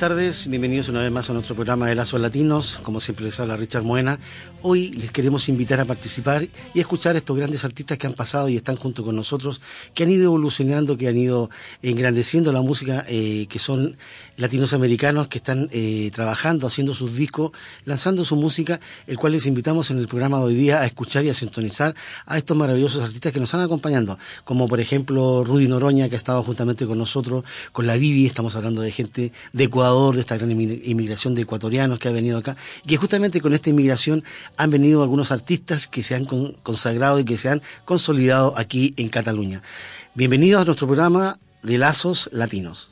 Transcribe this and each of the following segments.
tardes, bienvenidos una vez más a nuestro programa de Lazos Latinos. Como siempre les habla Richard Moena. Hoy les queremos invitar a participar y escuchar a estos grandes artistas que han pasado y están junto con nosotros, que han ido evolucionando, que han ido engrandeciendo la música, eh, que son latinos americanos que están eh, trabajando, haciendo sus discos, lanzando su música, el cual les invitamos en el programa de hoy día a escuchar y a sintonizar a estos maravillosos artistas que nos están acompañando, como por ejemplo Rudy Noroña, que ha estado juntamente con nosotros, con la Vivi, estamos hablando de gente de Ecuador, de esta gran inmigración de ecuatorianos que ha venido acá, y que justamente con esta inmigración han venido algunos artistas que se han consagrado y que se han consolidado aquí en Cataluña. Bienvenidos a nuestro programa de Lazos Latinos.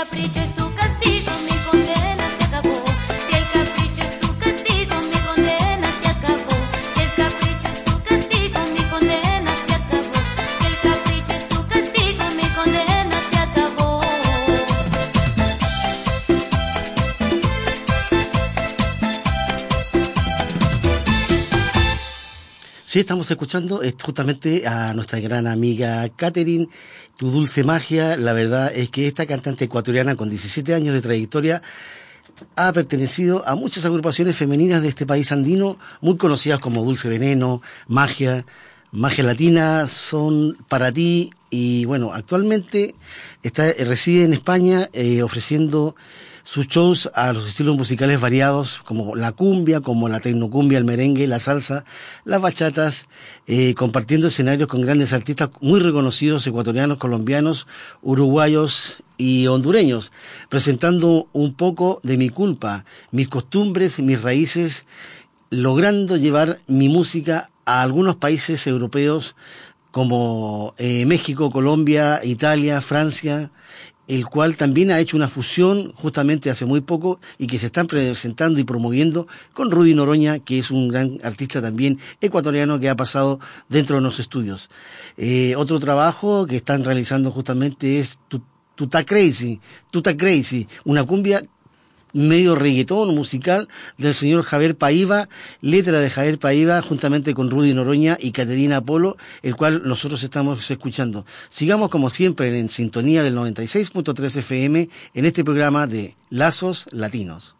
capricho es tu Sí, estamos escuchando justamente a nuestra gran amiga Catherine, tu dulce magia. La verdad es que esta cantante ecuatoriana con 17 años de trayectoria ha pertenecido a muchas agrupaciones femeninas de este país andino, muy conocidas como Dulce Veneno, Magia, Magia Latina, son para ti y bueno, actualmente está, reside en España eh, ofreciendo sus shows a los estilos musicales variados, como la cumbia, como la tecnocumbia, el merengue, la salsa, las bachatas, eh, compartiendo escenarios con grandes artistas muy reconocidos, ecuatorianos, colombianos, uruguayos y hondureños, presentando un poco de mi culpa, mis costumbres, mis raíces, logrando llevar mi música a algunos países europeos como eh, México, Colombia, Italia, Francia, el cual también ha hecho una fusión justamente hace muy poco y que se están presentando y promoviendo con Rudy Noroña, que es un gran artista también ecuatoriano que ha pasado dentro de los estudios. Eh, otro trabajo que están realizando justamente es Tuta Crazy, Tuta Crazy, una cumbia medio reggaetón musical del señor Javier Paiva, letra de Javier Paiva, juntamente con Rudy Noroña y Caterina Polo, el cual nosotros estamos escuchando. Sigamos como siempre en sintonía del 96.3 FM en este programa de Lazos Latinos.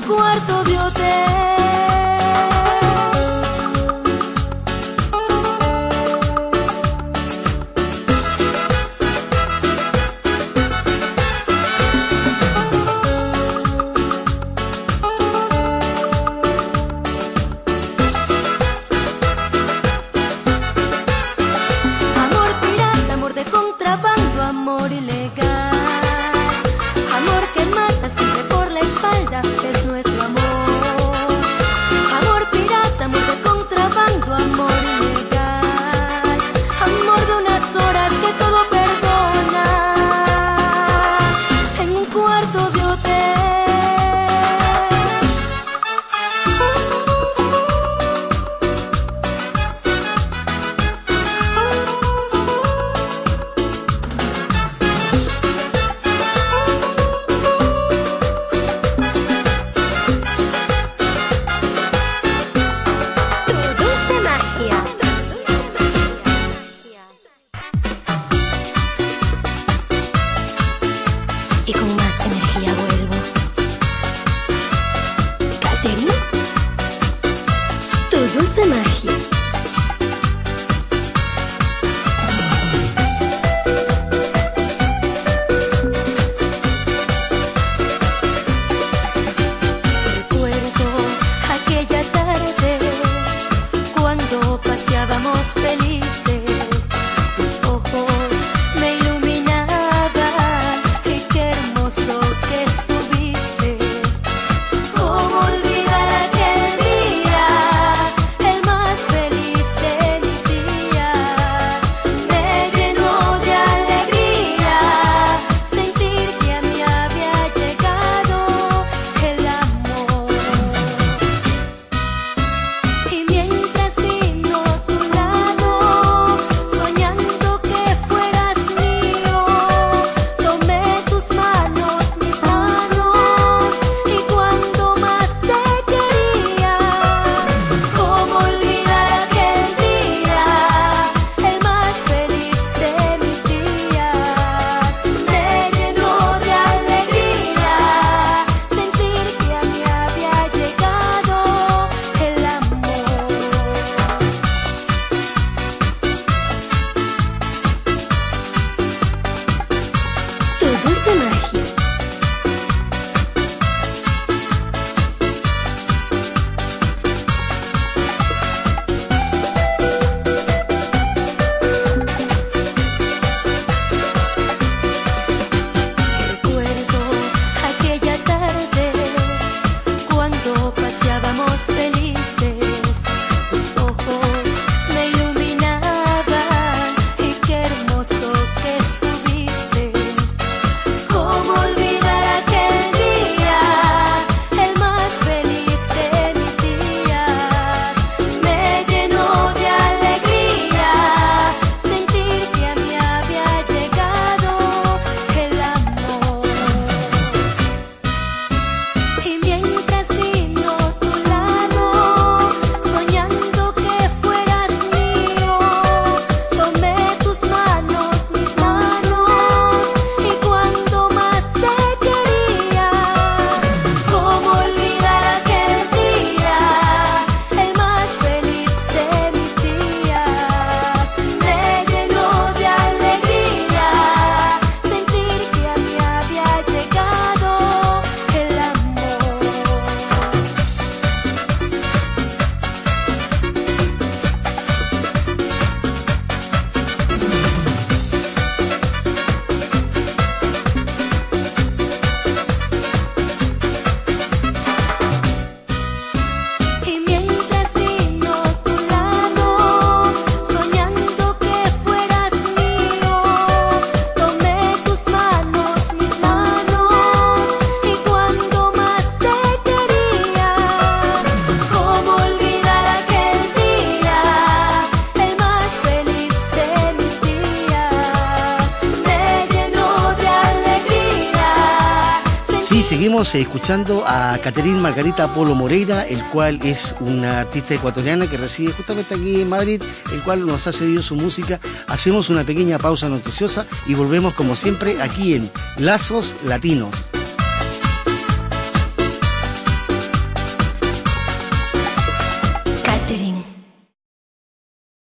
Que mata siempre seguimos escuchando a Caterín Margarita Polo Moreira, el cual es una artista ecuatoriana que reside justamente aquí en Madrid, el cual nos ha cedido su música. Hacemos una pequeña pausa noticiosa y volvemos como siempre aquí en Lazos Latinos.